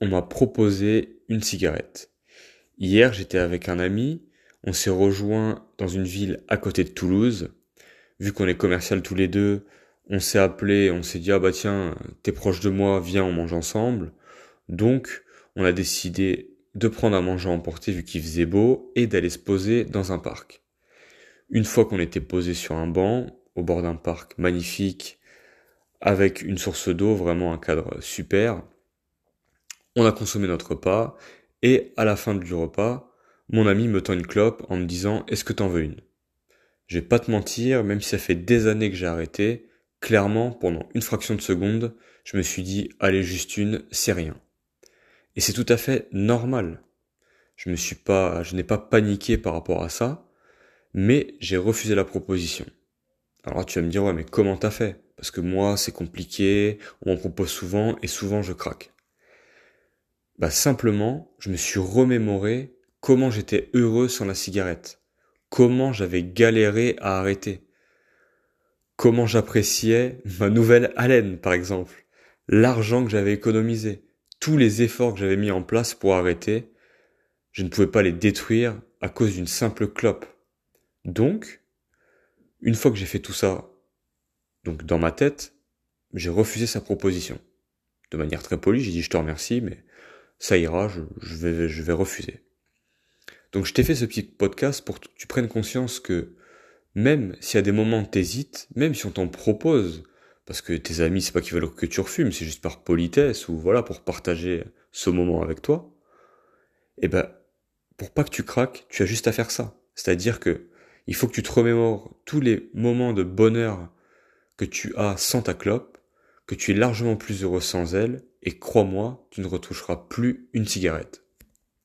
on m'a proposé une cigarette. Hier, j'étais avec un ami, on s'est rejoint dans une ville à côté de Toulouse. Vu qu'on est commercial tous les deux, on s'est appelé, on s'est dit ah bah tiens, t'es proche de moi, viens on mange ensemble. Donc, on a décidé de prendre à manger à emporter vu qu'il faisait beau et d'aller se poser dans un parc. Une fois qu'on était posé sur un banc, au bord d'un parc magnifique, avec une source d'eau, vraiment un cadre super, on a consommé notre repas, et à la fin du repas, mon ami me tend une clope en me disant Est-ce que t'en veux une? Je vais pas te mentir, même si ça fait des années que j'ai arrêté, clairement, pendant une fraction de seconde, je me suis dit Allez, juste une, c'est rien. Et c'est tout à fait normal. Je me suis pas, je n'ai pas paniqué par rapport à ça, mais j'ai refusé la proposition. Alors tu vas me dire, ouais, mais comment t'as fait? Parce que moi, c'est compliqué, on m'en propose souvent, et souvent je craque. Bah simplement, je me suis remémoré comment j'étais heureux sans la cigarette, comment j'avais galéré à arrêter, comment j'appréciais ma nouvelle haleine, par exemple, l'argent que j'avais économisé, tous les efforts que j'avais mis en place pour arrêter, je ne pouvais pas les détruire à cause d'une simple clope. Donc, une fois que j'ai fait tout ça, donc dans ma tête, j'ai refusé sa proposition. De manière très polie, j'ai dit je te remercie, mais ça ira, je, vais, refuser. Donc je t'ai fait ce petit podcast pour que tu prennes conscience que même y a des moments t'hésites, même si on t'en propose, parce que tes amis, c'est pas qu'ils veulent que tu refumes, c'est juste par politesse ou voilà, pour partager ce moment avec toi, et eh ben, pour pas que tu craques, tu as juste à faire ça. C'est-à-dire que il faut que tu te remémores tous les moments de bonheur que tu as sans ta clope, que tu es largement plus heureux sans elle, et crois-moi, tu ne retoucheras plus une cigarette.